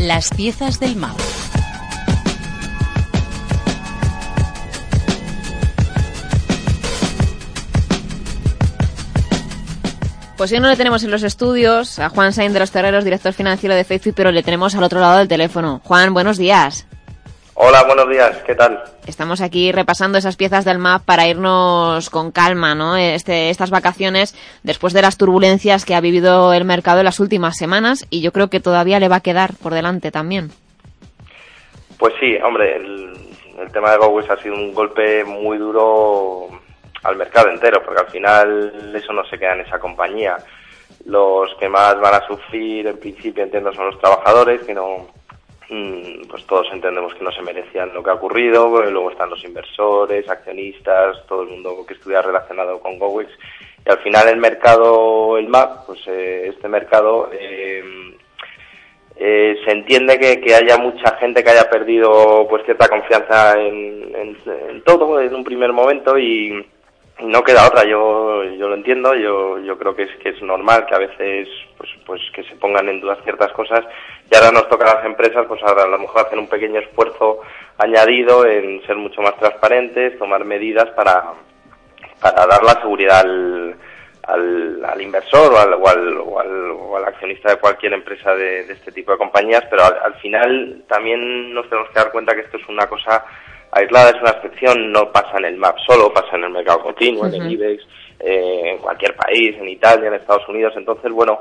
Las piezas del mapa. Pues hoy no le tenemos en los estudios a Juan Sainz de los Terreros, director financiero de Facebook, pero le tenemos al otro lado del teléfono. Juan, buenos días. Hola, buenos días, ¿qué tal? Estamos aquí repasando esas piezas del map para irnos con calma, ¿no? Este, estas vacaciones después de las turbulencias que ha vivido el mercado en las últimas semanas y yo creo que todavía le va a quedar por delante también. Pues sí, hombre, el, tema de GoWish ha sido un golpe muy duro al mercado entero, porque al final eso no se queda en esa compañía. Los que más van a sufrir, en principio, entiendo, son los trabajadores, que no, pues todos entendemos que no se merecían lo que ha ocurrido, luego están los inversores, accionistas, todo el mundo que estudia relacionado con GoWix. Y al final el mercado, el MAP, pues eh, este mercado eh, eh, se entiende que, haya mucha gente que haya perdido pues cierta confianza en, en todo en un primer momento y no queda otra, yo, yo lo entiendo, yo, yo creo que es, que es normal que a veces pues, pues que se pongan en duda ciertas cosas. Y ahora nos toca a las empresas pues ahora a lo mejor hacer un pequeño esfuerzo añadido en ser mucho más transparentes, tomar medidas para, para dar la seguridad al, al, inversor o al, o al, o, al, accionista de cualquier empresa de, este tipo de compañías, pero al, al final también nos tenemos que dar cuenta que esto es una cosa aislada, es una excepción, no pasa en el MAP solo, pasa en el mercado continuo, en el IBEX, eh, en cualquier país, en Italia, en Estados Unidos. Entonces, bueno,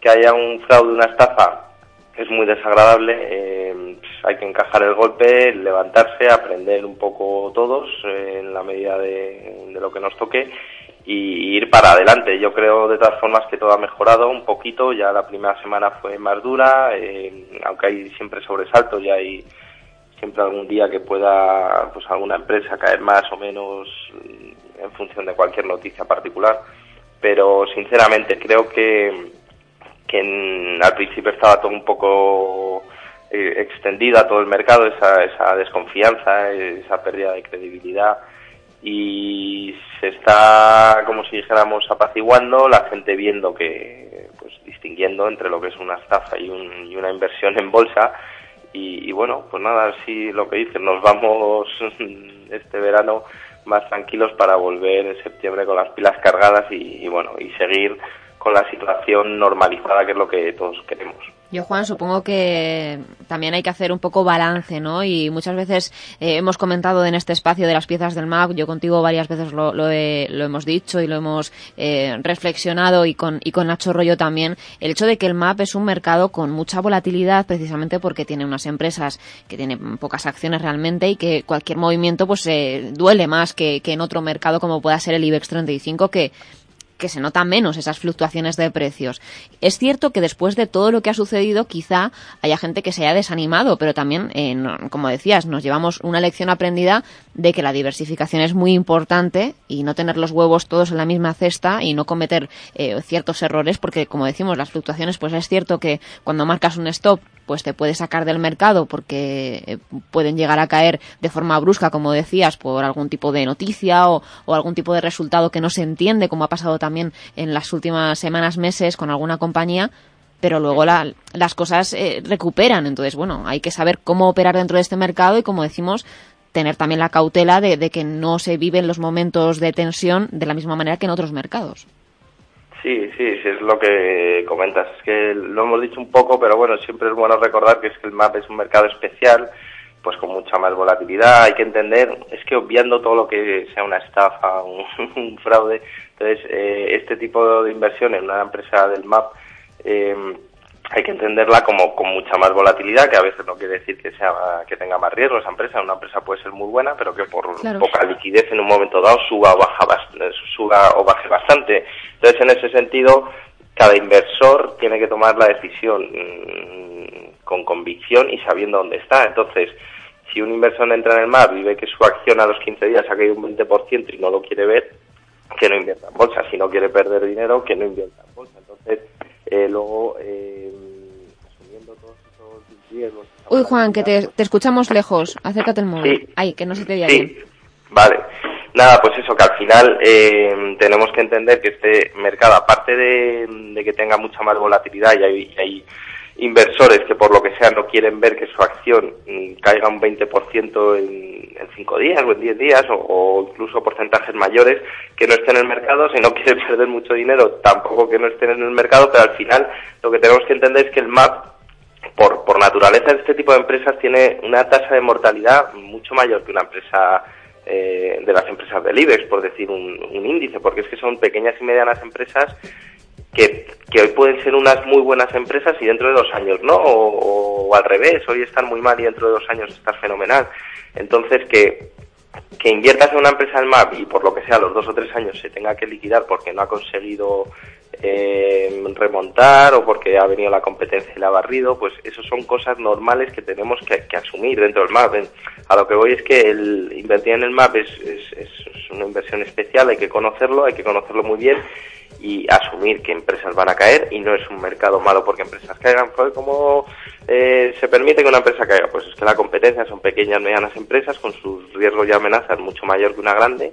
que haya un fraude, una estafa, es muy desagradable. Eh, hay que encajar el golpe, levantarse, aprender un poco todos eh, en la medida de, lo que nos toque y ir para adelante. Yo creo de todas formas que todo ha mejorado un poquito. Ya la primera semana fue más dura, aunque hay siempre sobresaltos y hay siempre algún día que pueda pues alguna empresa caer más o menos en función de cualquier noticia particular. Pero sinceramente creo que que al principio estaba todo un poco eh, extendido a todo el mercado esa, esa desconfianza esa pérdida de credibilidad. Y se está como si dijéramos apaciguando la gente viendo que pues distinguiendo entre lo que es una estafa y, y una inversión en bolsa y, bueno, pues nada, así lo que dicen, nos vamos este verano más tranquilos para volver en septiembre con las pilas cargadas y, y bueno, y seguir con la situación normalizada que es lo que todos queremos. Yo, Juan, supongo que también hay que hacer un poco balance, ¿no? Y muchas veces eh, hemos comentado en este espacio de las piezas del MAP, yo contigo varias veces lo, lo, hemos dicho y lo hemos eh, reflexionado y con, y con Nacho Rollo también, el hecho de que el MAP es un mercado con mucha volatilidad precisamente porque tiene unas empresas que tienen pocas acciones realmente y que cualquier movimiento pues eh, duele más que, que en otro mercado como pueda ser el IBEX 35 que que se notan menos esas fluctuaciones de precios. Es cierto que después de todo lo que ha sucedido, quizá haya gente que se haya desanimado, pero también, eh, como decías, nos llevamos una lección aprendida de que la diversificación es muy importante y no tener los huevos todos en la misma cesta y no cometer eh, ciertos errores, porque, como decimos, las fluctuaciones, pues es cierto que cuando marcas un stop pues te puede sacar del mercado porque eh, pueden llegar a caer de forma brusca, como decías, por algún tipo de noticia o, algún tipo de resultado que no se entiende, como ha pasado también en las últimas semanas, meses con alguna compañía, pero luego las cosas eh, recuperan. Entonces, bueno, hay que saber cómo operar dentro de este mercado y, como decimos, tener también la cautela de, de que no se viven los momentos de tensión de la misma manera que en otros mercados. Sí, sí, sí, es lo que comentas. Es que lo hemos dicho un poco, pero bueno, siempre es bueno recordar que es que el MAP es un mercado especial, pues con mucha más volatilidad. Hay que entender, es que obviando todo lo que sea una estafa, un, fraude, entonces eh, este tipo de inversión en una empresa del MAP eh, hay que entenderla como con mucha más volatilidad, que a veces no quiere decir que sea que tenga más riesgo esa empresa. Una empresa puede ser muy buena, pero que por poca liquidez en un momento dado suba o baja suba o baje bastante. Entonces, en ese sentido, cada inversor tiene que tomar la decisión mm, con convicción y sabiendo dónde está. Entonces, si un inversor entra en el mar y ve que su acción a los 15 días ha caído un 20% y no lo quiere ver, que no invierta en bolsa. Si no quiere perder dinero, que no invierta en bolsa. Entonces, eh, luego, eh, asumiendo todos esos riesgos... Uy, Juan, que te, escuchamos lejos. Acércate el móvil. Sí. Ay, que no se te oye sí. Vale. Nada, pues eso, que al final eh, tenemos que entender que este mercado, aparte de, que tenga mucha más volatilidad y hay, inversores que por lo que sea no quieren ver que su acción mm, caiga un 20% en, en cinco días o en 10 días o, incluso porcentajes mayores que no estén en el mercado, si no quieren perder mucho dinero tampoco que no estén en el mercado, pero al final lo que tenemos que entender es que el MAP por, por naturaleza este tipo de empresas tiene una tasa de mortalidad mucho mayor que una empresa eh, de las empresas del IBEX, por decir un índice, porque es que son pequeñas y medianas empresas que, hoy pueden ser unas muy buenas empresas y dentro de dos años no, o, al revés, hoy están muy mal y dentro de dos años estás fenomenal. Entonces, que, que inviertas en una empresa del MAP y por lo que sea los dos o tres años se tenga que liquidar porque no ha conseguido eh, remontar o porque ha venido la competencia y la ha barrido, pues eso son cosas normales que tenemos que, asumir dentro del MAP. A lo que voy es que el invertir en el MAP es, es una inversión especial, hay que conocerlo, hay que conocerlo muy bien y asumir que empresas van a caer y no es un mercado malo porque empresas caigan. ¿Cómo eh, se permite que una empresa caiga? Pues es que la competencia son pequeñas, medianas empresas con sus riesgos y amenazas mucho mayor que una grande.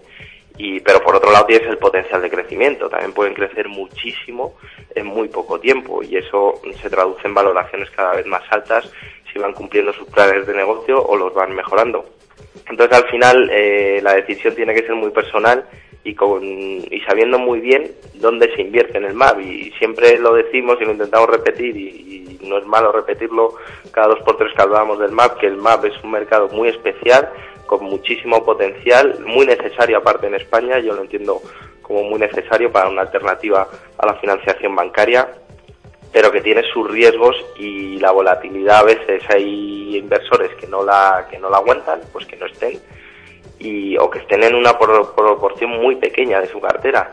Y, pero por otro lado tienes el potencial de crecimiento. También pueden crecer muchísimo en muy poco tiempo y eso se traduce en valoraciones cada vez más altas si van cumpliendo sus planes de negocio o los van mejorando. Entonces al final eh, la decisión tiene que ser muy personal y, con, y sabiendo muy bien dónde se invierte en el MAP. Y siempre lo decimos y lo intentamos repetir y, no es malo repetirlo cada dos por tres que hablábamos del MAP, que el MAP es un mercado muy especial, con muchísimo potencial, muy necesario aparte en España, yo lo entiendo como muy necesario para una alternativa a la financiación bancaria, pero que tiene sus riesgos y la volatilidad a veces hay inversores que no la que no la aguantan, pues que no estén y, o que estén en una proporción muy pequeña de su cartera.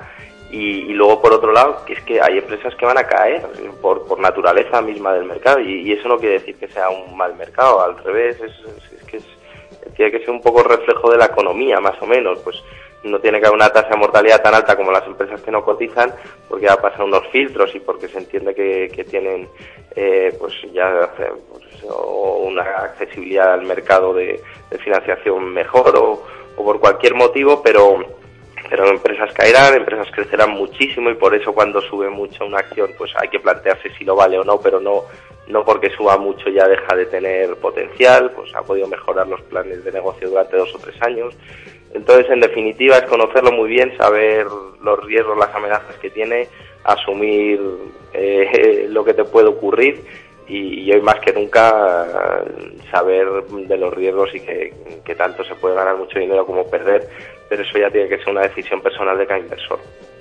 Y, luego, por otro lado, que es que hay empresas que van a caer por, por naturaleza misma del mercado y, eso no quiere decir que sea un mal mercado, al revés, es, es, que tiene que ser un poco reflejo de la economía, más o menos. Pues no tiene que haber una tasa de mortalidad tan alta como las empresas que no cotizan, porque ya pasan unos filtros y porque se entiende que, tienen eh, pues ya pues, una accesibilidad al mercado de, financiación mejor o, o por cualquier motivo, pero pero empresas caerán, empresas crecerán muchísimo y por eso cuando sube mucho una acción pues hay que plantearse si lo vale o no, pero no no porque suba mucho ya deja de tener potencial, pues ha podido mejorar los planes de negocio durante dos o tres años. Entonces, en definitiva, es conocerlo muy bien, saber los riesgos, las amenazas que tiene, asumir eh, lo que te puede ocurrir y, hoy más que nunca saber de los riesgos y que tanto se puede ganar mucho dinero como perder, pero eso ya tiene que ser una decisión personal de cada inversor.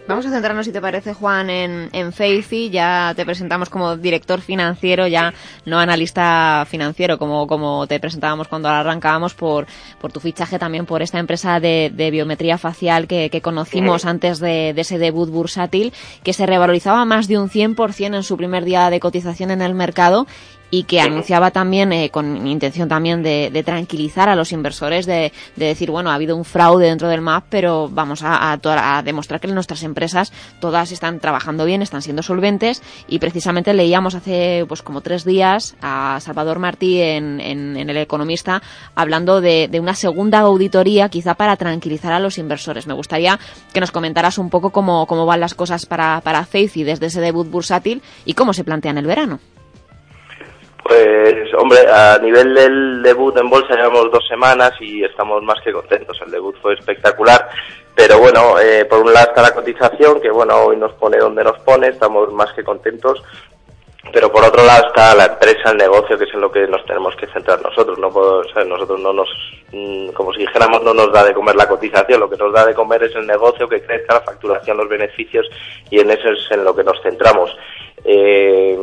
Vamos a centrarnos, si te parece, Juan, en, en Facey. Ya te presentamos como director financiero, ya no analista financiero, como, como te presentábamos cuando arrancábamos por, por tu fichaje también por esta empresa de, de biometría facial que, que conocimos antes de, de, ese debut bursátil, que se revalorizaba más de un 100% en su primer día de cotización en el mercado y que anunciaba también, eh, con intención también de, tranquilizar a los inversores, de, decir, bueno, ha habido un fraude dentro del MAP, pero vamos a, a, demostrar que nuestras empresas todas están trabajando bien, están siendo solventes y precisamente leíamos hace pues como tres días a Salvador Martí en, en, El Economista hablando de, una segunda auditoría quizá para tranquilizar a los inversores. Me gustaría que nos comentaras un poco cómo, cómo van las cosas para, para y desde ese debut bursátil y cómo se plantean el verano. Pues, hombre, a nivel del debut en bolsa llevamos dos semanas y estamos más que contentos. El debut fue espectacular, pero bueno, eh, por un lado está la cotización, que bueno, hoy nos pone donde nos pone, estamos más que contentos. Pero por otro lado está la empresa, el negocio, que es en lo que nos tenemos que centrar nosotros. No puedo, nosotros no nos, mm, como si dijéramos, no nos da de comer la cotización. Lo que nos da de comer es el negocio, que crezca la facturación, los beneficios, y en eso es en lo que nos centramos. Eh,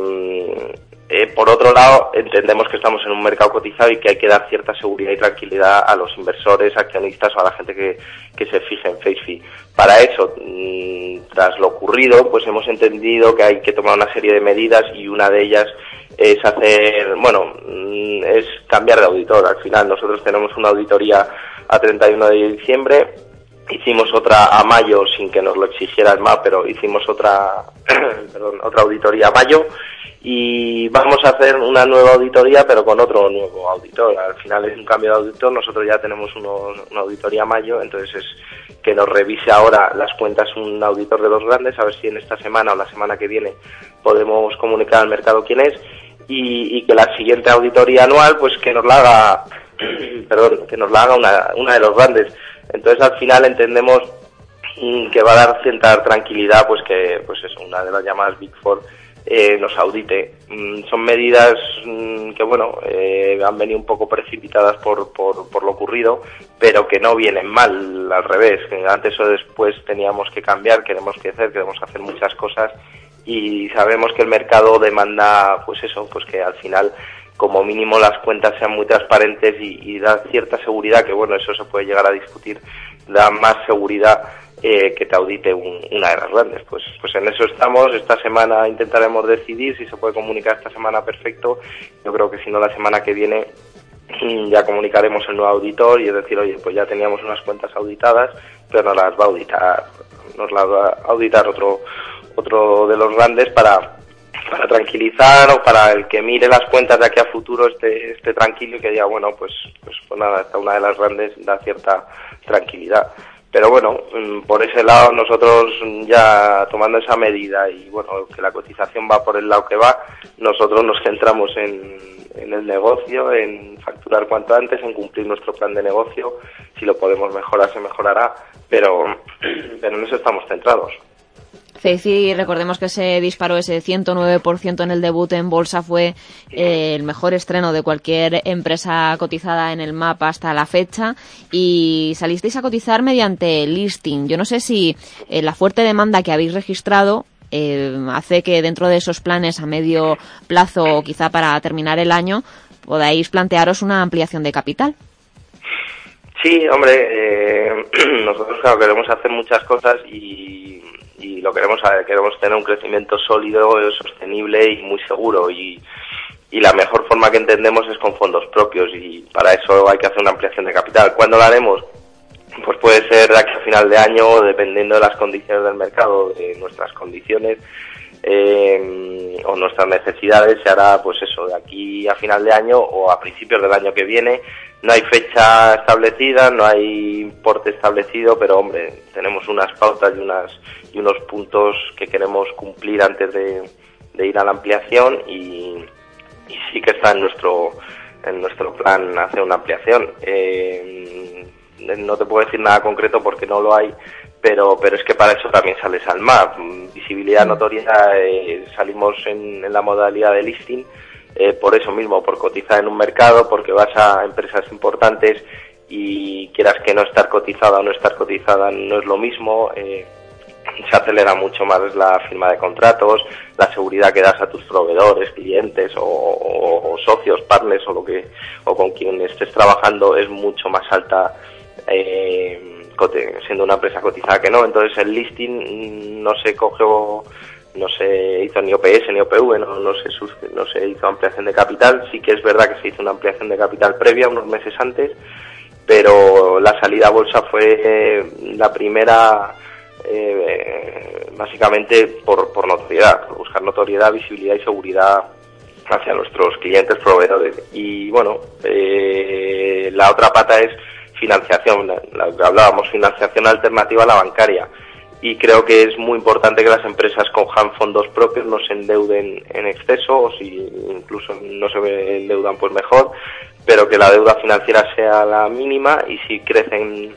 eh, por otro lado, entendemos que estamos en un mercado cotizado y que hay que dar cierta seguridad y tranquilidad a los inversores, accionistas o a la gente que, se fije en FaceFi. Para eso, mm, tras lo ocurrido, pues hemos entendido que hay que tomar una serie de medidas y una de ellas es hacer, bueno, mm, es cambiar de auditor. Al final, nosotros tenemos una auditoría a 31 de diciembre, hicimos otra a mayo sin que nos lo exigiera el MAP, pero hicimos otra, perdón, otra auditoría a mayo y vamos a hacer una nueva auditoría pero con otro nuevo auditor. Al final es un cambio de auditor, nosotros ya tenemos una auditoría mayo, entonces es que nos revise ahora las cuentas un auditor de los grandes, a ver si en esta semana o la semana que viene podemos comunicar al mercado quién es y, que la siguiente auditoría anual pues que nos la haga perdón que nos la haga una, una de los grandes entonces al final entendemos mm, que va a dar cierta tranquilidad pues que pues es una de las llamadas Big Four eh, nos audite. Mm, son medidas mm, que, bueno, eh, han venido un poco precipitadas por, por, por, lo ocurrido, pero que no vienen mal, al revés. Antes o después teníamos que cambiar, queremos crecer, queremos hacer muchas cosas y sabemos que el mercado demanda, pues eso, pues que al final como mínimo las cuentas sean muy transparentes y, y da cierta seguridad, que bueno, eso se puede llegar a discutir, da más seguridad eh, que te audite una de las grandes. Pues, pues en eso estamos. Esta semana intentaremos decidir si se puede comunicar esta semana perfecto. Yo creo que si no la semana que viene ya comunicaremos el nuevo auditor y es decir, oye, pues ya teníamos unas cuentas auditadas, pero nos las va a auditar, nos las va a auditar otro, otro de los grandes para para tranquilizar o para el que mire las cuentas de aquí a futuro esté, esté tranquilo y que diga, bueno, pues, pues, pues nada, esta una de las grandes da cierta tranquilidad. Pero bueno, mm, por ese lado nosotros ya tomando esa medida y bueno, que la cotización va por el lado que va, nosotros nos centramos en, el negocio, en facturar cuanto antes, en cumplir nuestro plan de negocio. Si lo podemos mejorar, se mejorará, pero, pero en eso estamos centrados. Ceci, recordemos que se disparó ese 109% en el debut en bolsa, fue eh, el mejor estreno de cualquier empresa cotizada en el mapa hasta la fecha y salisteis a cotizar mediante listing. Yo no sé si eh, la fuerte demanda que habéis registrado eh, hace que dentro de esos planes a medio plazo o quizá para terminar el año podáis plantearos una ampliación de capital. Sí, hombre, nosotros claro, queremos hacer muchas cosas y y lo queremos queremos tener un crecimiento sólido, sostenible y muy seguro y, y la mejor forma que entendemos es con fondos propios y para eso hay que hacer una ampliación de capital. ¿Cuándo lo haremos? Pues puede ser aquí a final de año, dependiendo de las condiciones del mercado, de nuestras condiciones eh, o nuestras necesidades, se hará pues eso, de aquí a final de año o a principios del año que viene, no hay fecha establecida, no hay importe establecido, pero hombre, tenemos unas pautas y, unas, y unos puntos que queremos cumplir antes de, ir a la ampliación y, sí que está en nuestro, en nuestro plan hacer una ampliación. Eh, no te puedo decir nada concreto porque no lo hay, pero, pero es que para eso también sales al mar. Visibilidad, mm. notoriedad, eh, salimos en, en la modalidad de listing eh, por eso mismo, por cotizar en un mercado, porque vas a empresas importantes y quieras que no estar cotizada o no estar cotizada no es lo mismo. Eh, se acelera mucho más la firma de contratos, la seguridad que das a tus proveedores, clientes o, socios, partners o lo que o con quien estés trabajando es mucho más alta eh, siendo una empresa cotizada que no. Entonces el listing no se coge no se hizo ni OPS ni OPV, no, no, se, no se hizo ampliación de capital. Sí que es verdad que se hizo una ampliación de capital previa, unos meses antes, pero la salida a bolsa fue eh, la primera eh, básicamente por, por notoriedad, por buscar notoriedad, visibilidad y seguridad hacia nuestros clientes proveedores. Y bueno, eh, la otra pata es financiación, la, que hablábamos, financiación alternativa a la bancaria y creo que es muy importante que las empresas cojan fondos propios, no se endeuden en exceso o si incluso no se endeudan pues mejor, pero que la deuda financiera sea la mínima y si crecen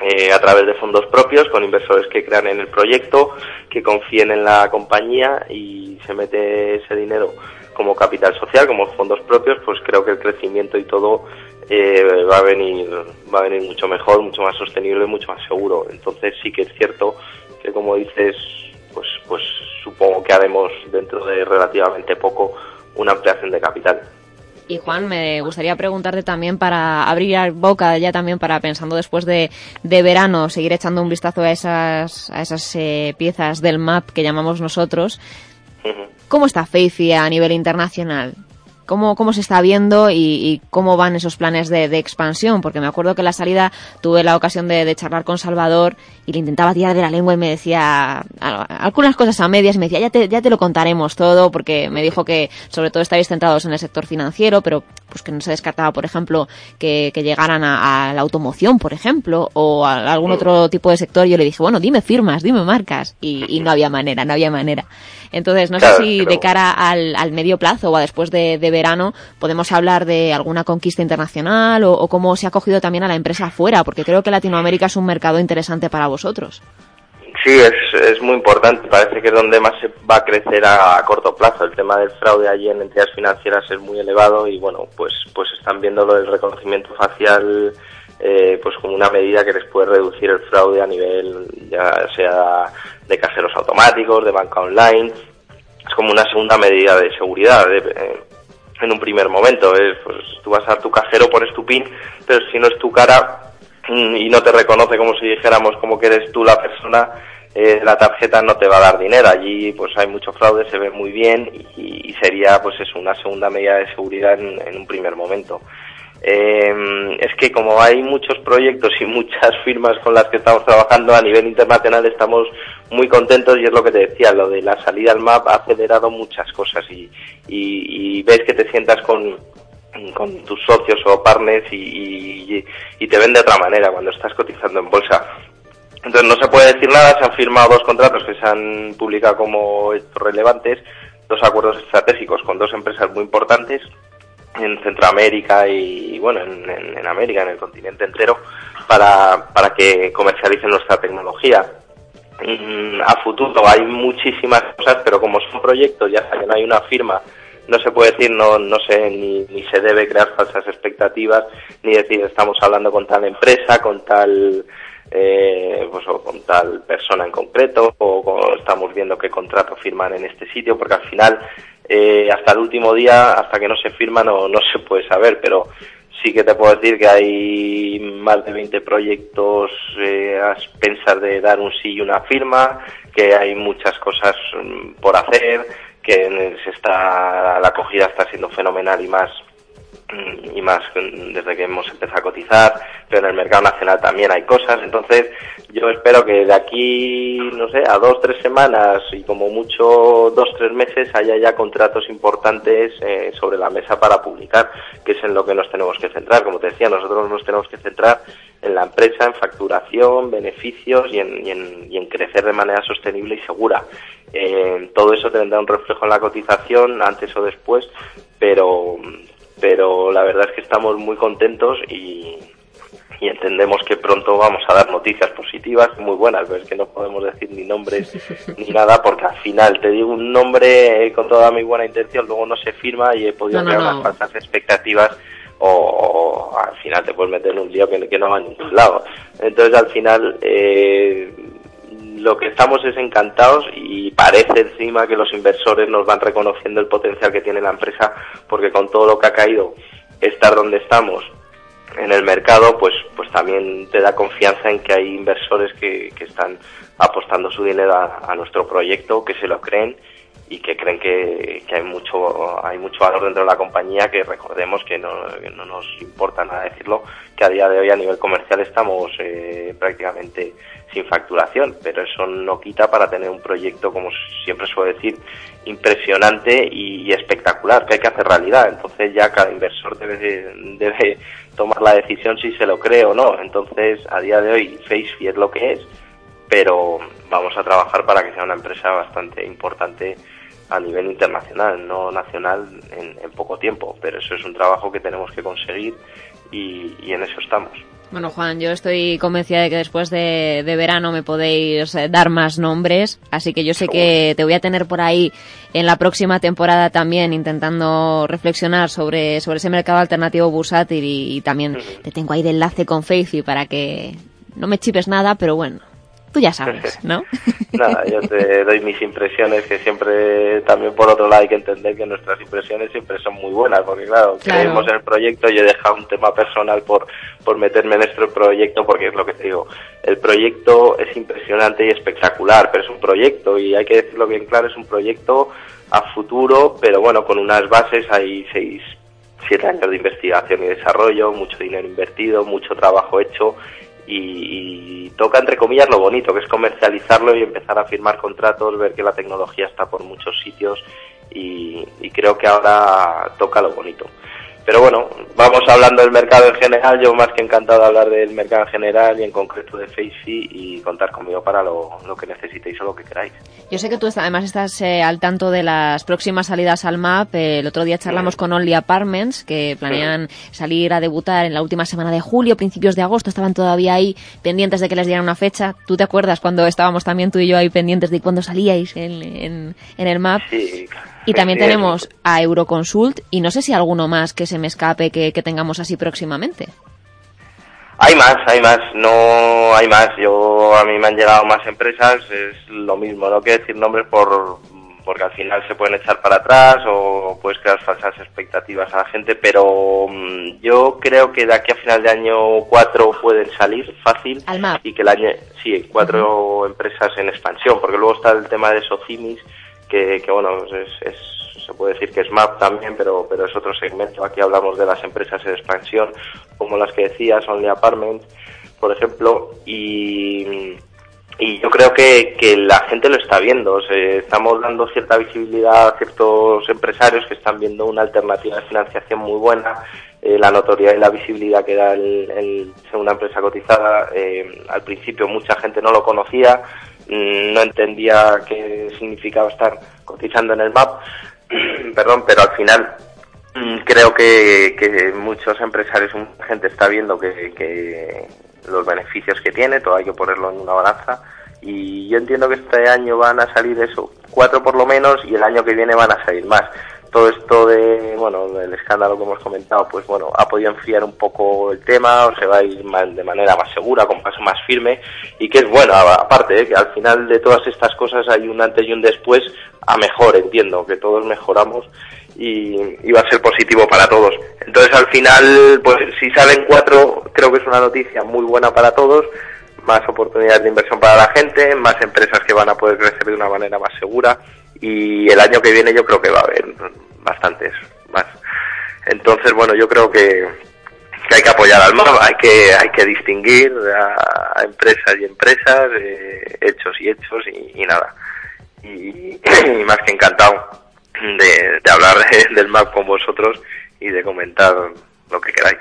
eh, a través de fondos propios con inversores que crean en el proyecto, que confíen en la compañía y se mete ese dinero como capital social, como fondos propios, pues creo que el crecimiento y todo eh, va a venir va a venir mucho mejor, mucho más sostenible, mucho más seguro. Entonces sí que es cierto que como dices, pues pues supongo que haremos dentro de relativamente poco una ampliación de capital. Y Juan, me gustaría preguntarte también para abrir boca ya también para pensando después de, de verano, seguir echando un vistazo a esas, a esas eh, piezas del map que llamamos nosotros. ¿Cómo está Faithia a nivel internacional? Cómo, cómo se está viendo y, cómo van esos planes de, expansión, porque me acuerdo que en la salida tuve la ocasión de, charlar con Salvador y le intentaba tirar de la lengua y me decía algunas cosas a medias y me decía, ya te, ya te lo contaremos todo, porque me dijo que sobre todo estáis centrados en el sector financiero, pero pues que no se descartaba, por ejemplo, que, llegaran a, la automoción, por ejemplo, o a algún otro tipo de sector. Yo le dije, bueno, dime firmas, dime marcas. Y, no había manera, no había manera. Entonces, no sé si de cara al, medio plazo o a después de, verano podemos hablar de alguna conquista internacional o, o cómo se ha cogido también a la empresa afuera, porque creo que Latinoamérica es un mercado interesante para vosotros. Sí, es, es muy importante. Parece que es donde más se va a crecer a, corto plazo. El tema del fraude allí en entidades financieras es muy elevado y bueno, pues pues están viendo lo del reconocimiento facial eh, pues como una medida que les puede reducir el fraude a nivel ya sea de cajeros automáticos, de banca online. Es como una segunda medida de seguridad. Eh, en un primer momento, es, pues tú vas a tu cajero, pones tu PIN, pero si no es tu cara, y no te reconoce como si dijéramos como que eres tú la persona, eh, la tarjeta no te va a dar dinero. Allí pues hay mucho fraude, se ve muy bien y, sería pues es una segunda medida de seguridad en, un primer momento. Eh, es que como hay muchos proyectos y muchas firmas con las que estamos trabajando a nivel internacional estamos muy contentos y es lo que te decía, lo de la salida al MAP ha acelerado muchas cosas y, y ves que te sientas con, con tus socios o partners y, te ven de otra manera cuando estás cotizando en bolsa. Entonces no se puede decir nada, se han firmado dos contratos que se han publicado como relevantes, dos acuerdos estratégicos con dos empresas muy importantes en Centroamérica y bueno, en, América, en el continente entero, para, para que comercialicen nuestra tecnología. Mm, a futuro hay muchísimas cosas, pero como son proyectos, ya que no hay una firma no se puede decir, no, no sé, ni, ni se debe crear falsas expectativas, ni decir estamos hablando con tal empresa, con tal, eh, pues, o con tal persona en concreto, o, estamos viendo qué contrato firman en este sitio, porque al final, eh, hasta el último día, hasta que no se firma, no, no se puede saber, pero sí que te puedo decir que hay más de 20 proyectos eh, a pensar de dar un sí y una firma, que hay muchas cosas mm, por hacer, que se está, la acogida está siendo fenomenal y más y más desde que hemos empezado a cotizar, pero en el mercado nacional también hay cosas, entonces yo espero que de aquí, no sé, a dos, tres semanas y como mucho dos, tres meses haya ya contratos importantes eh, sobre la mesa para publicar, que es en lo que nos tenemos que centrar. Como te decía, nosotros nos tenemos que centrar en la empresa, en facturación, beneficios y en, crecer de manera sostenible y segura. Eh, todo eso tendrá un reflejo en la cotización antes o después, pero, pero la verdad es que estamos muy contentos y, y entendemos que pronto vamos a dar noticias positivas muy buenas, pero es que no podemos decir ni nombres ni nada porque al final te digo un nombre con toda mi buena intención, luego no se firma y he podido crear unas falsas expectativas o, al final te puedes meter en un lío que, no va a ningún lado. Entonces al final eh, lo que estamos es encantados y parece encima que los inversores nos van reconociendo el potencial que tiene la empresa porque con todo lo que ha caído estar donde estamos en el mercado pues pues también te da confianza en que hay inversores que, que están apostando su dinero a, nuestro proyecto que se lo creen y que creen que, hay mucho hay mucho valor dentro de la compañía que recordemos que no, no nos importa nada decirlo que a día de hoy a nivel comercial estamos eh, prácticamente sin facturación pero eso no quita para tener un proyecto como siempre suelo decir impresionante y, espectacular que hay que hacer realidad. Entonces ya cada inversor debe debe tomar la decisión si se lo cree o no. Entonces a día de hoy Facefy es lo que es pero vamos a trabajar para que sea una empresa bastante importante a nivel internacional, no nacional en, poco tiempo, pero eso es un trabajo que tenemos que conseguir y, en eso estamos. Bueno, Juan, yo estoy convencida de que después de, verano me podéis eh, dar más nombres, así que yo sé que te voy a tener por ahí en la próxima temporada también intentando reflexionar sobre, sobre ese mercado alternativo bursátil y, también te tengo ahí de enlace con Facey para que no me chipes nada, pero bueno, Tú ya sabes, ¿no? Nada, yo te doy mis impresiones, que siempre, también por otro lado hay que entender que nuestras impresiones siempre son muy buenas, porque claro, creemos en el proyecto, yo he dejado un tema personal por, por meterme en nuestro proyecto, porque es lo que te digo, el proyecto es impresionante y espectacular, pero es un proyecto, y hay que decirlo bien claro, es un proyecto a futuro, pero bueno, con unas bases, hay seis, siete años de investigación y desarrollo, mucho dinero invertido, mucho trabajo hecho, y, toca entre comillas lo bonito, que es comercializarlo y empezar a firmar contratos, ver que la tecnología está por muchos sitios y, creo que ahora toca lo bonito. Pero bueno, vamos hablando del mercado en general. Yo más que encantado de hablar del mercado en general y en concreto de Facey y contar conmigo para lo, que necesitéis o lo que queráis. Yo sé que tú además estás eh, al tanto de las próximas salidas al MAP. el otro día charlamos con Only Apartments, que planean salir a debutar en la última semana de julio, principios de agosto. Estaban todavía ahí pendientes de que les dieran una fecha. ¿Tú te acuerdas cuando estábamos también tú y yo ahí pendientes de cuándo salíais en, en, el MAP? Sí, y también tenemos a Euroconsult y no sé si alguno más que se me escape que, tengamos así próximamente. Hay más, hay más, no hay más. Yo a mí me han llegado más empresas, es lo mismo, no quiero decir nombres por porque al final se pueden echar para atrás o puedes crear falsas expectativas a la gente, pero mm, yo creo que de aquí a final de año cuatro pueden salir fácil y que el año sí cuatro empresas en expansión, porque luego está el tema de Socimis que, bueno, pues es, se puede decir que es MAP también, pero, pero es otro segmento. Aquí hablamos de las empresas en expansión, como las que decías, Only Apartments, por ejemplo, y, y yo creo que, que la gente lo está viendo. estamos dando cierta visibilidad a ciertos empresarios que están viendo una alternativa de financiación muy buena. Eh, la notoriedad y la visibilidad que da el, ser una empresa cotizada. Eh, al principio mucha gente no lo conocía no entendía qué significaba estar cotizando en el MAP, perdón, pero al final mm, creo que, muchos empresarios, gente está viendo que, los beneficios que tiene, todo hay que ponerlo en una balanza. Y yo entiendo que este año van a salir eso, cuatro por lo menos y el año que viene van a salir más todo esto de, bueno, del escándalo que hemos comentado, pues bueno, ha podido enfriar un poco el tema, o se va a ir de manera más segura, con paso más firme, y que es bueno, aparte, ¿eh? que al final de todas estas cosas hay un antes y un después a mejor, entiendo, que todos mejoramos y va a ser positivo para todos. Entonces al final, pues si salen cuatro, creo que es una noticia muy buena para todos, más oportunidades de inversión para la gente, más empresas que van a poder crecer de una manera más segura y el año que viene yo creo que va a haber bastantes más. Entonces, bueno, yo creo que, hay que apoyar al MAP, hay que, hay que distinguir a, empresas y empresas, eh, hechos y hechos y, nada. Y, más que encantado de, de hablar del MAP con vosotros y de comentar lo que queráis.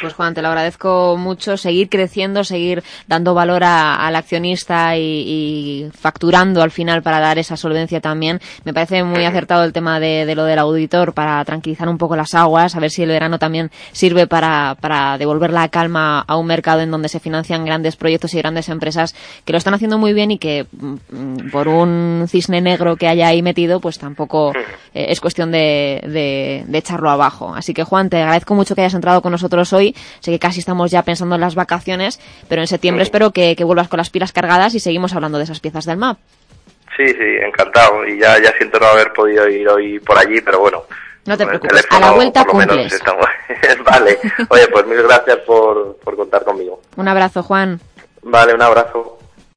Pues Juan, te lo agradezco mucho. Seguir creciendo, seguir dando valor al accionista y, facturando al final para dar esa solvencia también. Me parece muy acertado el tema de, lo del auditor para tranquilizar un poco las aguas, a ver si el verano también sirve para, devolver la calma a un mercado en donde se financian grandes proyectos y grandes empresas que lo están haciendo muy bien y que mm, por un cisne negro que haya ahí metido, pues tampoco eh, es cuestión de, de echarlo abajo. Así que Juan, te agradezco mucho que hayas entrado con nosotros hoy. Sé que casi estamos ya pensando en las vacaciones, pero en septiembre espero que, vuelvas con las pilas cargadas y seguimos hablando de esas piezas del map. Sí, sí, encantado. Y ya, ya siento no haber podido ir hoy por allí, pero bueno. No te preocupes, a la vuelta cumples. vale. Oye, pues mil gracias por, por contar conmigo. Un abrazo, Juan. Vale, un abrazo.